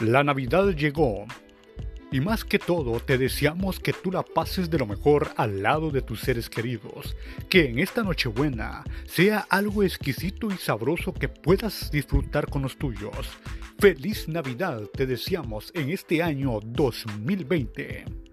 La Navidad llegó. Y más que todo, te deseamos que tú la pases de lo mejor al lado de tus seres queridos. Que en esta Nochebuena sea algo exquisito y sabroso que puedas disfrutar con los tuyos. Feliz Navidad te deseamos en este año 2020.